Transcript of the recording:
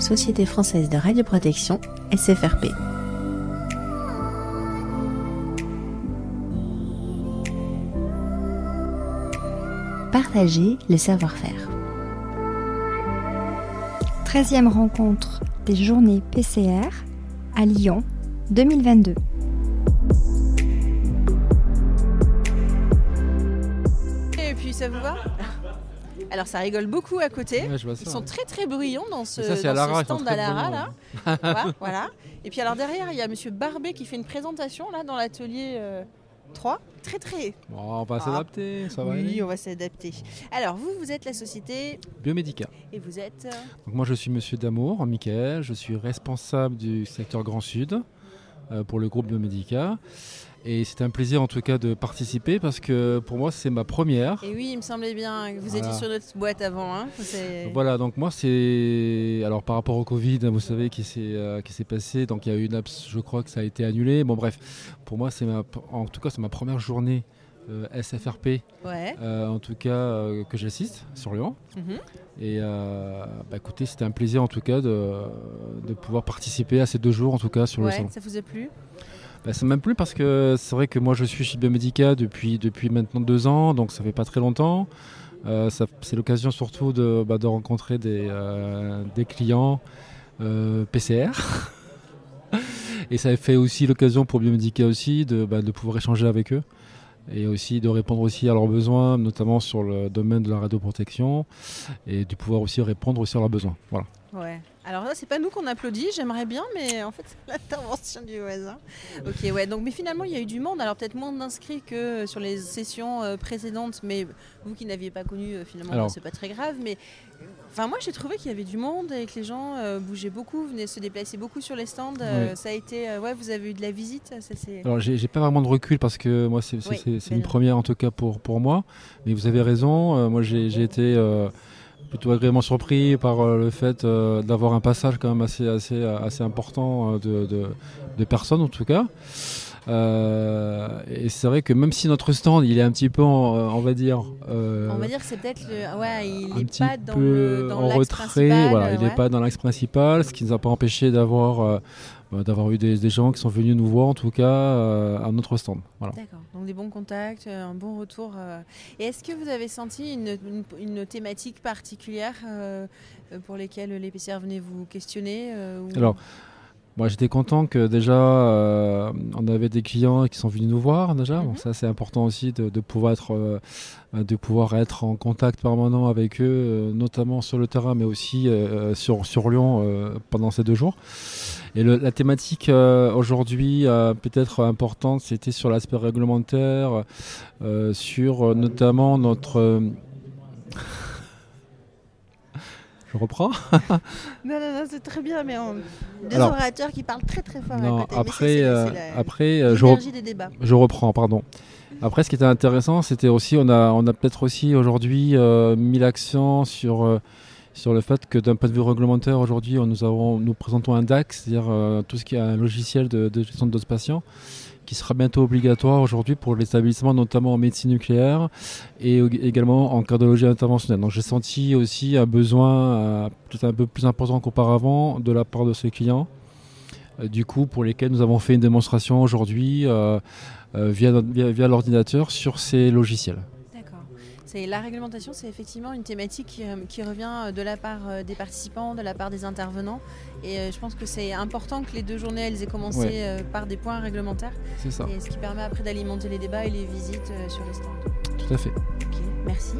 Société française de radioprotection, SFRP. Partager le savoir-faire. 13e rencontre des journées PCR à Lyon 2022. Et puis ça vous va? Alors ça rigole beaucoup à côté. Ouais, ça, Ils sont ouais. très très bruyants dans ce, ça, c'est dans à Lara, ce ils sont stand à Lara là. voilà, voilà. Et puis alors derrière il y a Monsieur Barbet qui fait une présentation là dans l'atelier euh, 3. Très très. Bon, on va Ah. s'adapter, ça va oui, aller. on va s'adapter. Alors vous vous êtes la société Biomédica. et vous êtes. euh, Donc moi je suis Monsieur Damour, Michael, je suis responsable du secteur Grand Sud euh, pour le groupe Biomédica. Et c'est un plaisir en tout cas de participer parce que pour moi c'est ma première. Et oui, il me semblait bien que vous Voilà. étiez sur notre boîte avant. Hein. Voilà, donc moi c'est alors par rapport au Covid, hein, vous savez qui s'est euh, qui s'est passé, donc il y a eu une abs- je crois que ça a été annulé. Bon bref, pour moi c'est ma en tout cas c'est ma première journée euh, SFRP Ouais. euh, en tout cas euh, que j'assiste sur Lyon. Mhm. Et bah, écoutez, c'était un plaisir en tout cas de, de pouvoir participer à ces deux jours en tout cas sur le Ouais, salon. ça vous a plu? Bah, ça m'a plu parce que c'est vrai que moi je suis chez Biomedica depuis, depuis maintenant deux ans, donc ça fait pas très longtemps. Euh, c'est l'occasion surtout de, bah, de rencontrer des, euh, des clients euh, PCR. Et ça fait aussi l'occasion pour Biomedica aussi de, bah, de pouvoir échanger avec eux et aussi de répondre aussi à leurs besoins, notamment sur le domaine de la radioprotection et de pouvoir aussi répondre aussi à leurs besoins. Voilà. Ouais. Alors là, c'est pas nous qu'on applaudit, j'aimerais bien, mais en fait, c'est l'intervention du voisin. Ok, ouais. Donc, mais finalement, il y a eu du monde. Alors peut-être moins d'inscrits que sur les sessions euh, précédentes, mais vous qui n'aviez pas connu, euh, finalement, Alors. c'est pas très grave. Mais enfin, moi, j'ai trouvé qu'il y avait du monde et que les gens euh, bougeaient beaucoup, venaient se déplacer beaucoup sur les stands. Ça a été, ouais, vous avez eu de la visite. Ça. Alors j'ai pas vraiment de recul parce que moi c'est Oui, ben une première en tout cas pour, pour moi. Mais vous avez raison, moi j'ai été plutôt agréablement surpris par euh, le fait euh, d'avoir un passage quand même assez, assez, assez important euh, de, de, de personnes en tout cas. Euh, et c'est vrai que même si notre stand il est un petit peu en- euh, on va dire euh, On va dire que c'est peut-être. Ouais, il n'est pas dans peu le dans en retrait, voilà, il n'est ouais. pas dans l'axe principal, ce qui ne nous a pas empêché d'avoir euh, bah, d'avoir eu des, des gens qui sont venus nous voir en tout cas à notre stand. Voilà. D'accord, donc des bons contacts, un bon retour. Et est-ce que vous avez senti une, une- une thématique particulière pour lesquelles les PCR venaient vous questionner ou- Alors, moi j'étais content que déjà euh, on avait des clients qui sont venus nous voir déjà. Bon, Mhm. ça c'est important aussi de, de pouvoir être euh, de pouvoir être en contact permanent avec eux, euh, notamment sur le terrain, mais aussi euh, sur sur Lyon euh, pendant ces deux jours. Et le- la thématique euh, aujourd'hui euh, peut-être importante, c'était sur l'aspect réglementaire, euh, sur euh, notamment notre euh, je reprends. Non, non, non, c'est très bien, mais on... deux Alors- orateurs qui parlent très très fort Non, à côté. après, euh, la- après, euh, je, des débats. reprends, pardon. Après, ce qui était intéressant, c'était aussi, on a, on a peut-être aussi aujourd'hui euh, mis l'accent sur, sur le fait que d'un point de vue réglementaire, aujourd'hui, nous, présentons un DAC, c'est-à-dire euh, tout ce qui est un logiciel de, gestion de doses patients, qui sera bientôt obligatoire aujourd'hui pour les établissements, notamment en médecine nucléaire et également en cardiologie interventionnelle. Donc j'ai senti aussi un besoin euh, peut-être un peu plus important qu'auparavant de la part de ces clients. Euh, du coup, pour lesquels nous avons fait une démonstration aujourd'hui via l'ordinateur sur ces logiciels. C'est la réglementation, c'est effectivement une thématique qui, euh, qui revient euh, de la part euh, des participants, de la part des intervenants. Et je pense que c'est important que les deux journées elles aient commencé Ouais. par des points réglementaires. C'est ça, Et ce qui permet après d'alimenter les débats et les visites sur les stands. tout à fait. Ok, merci.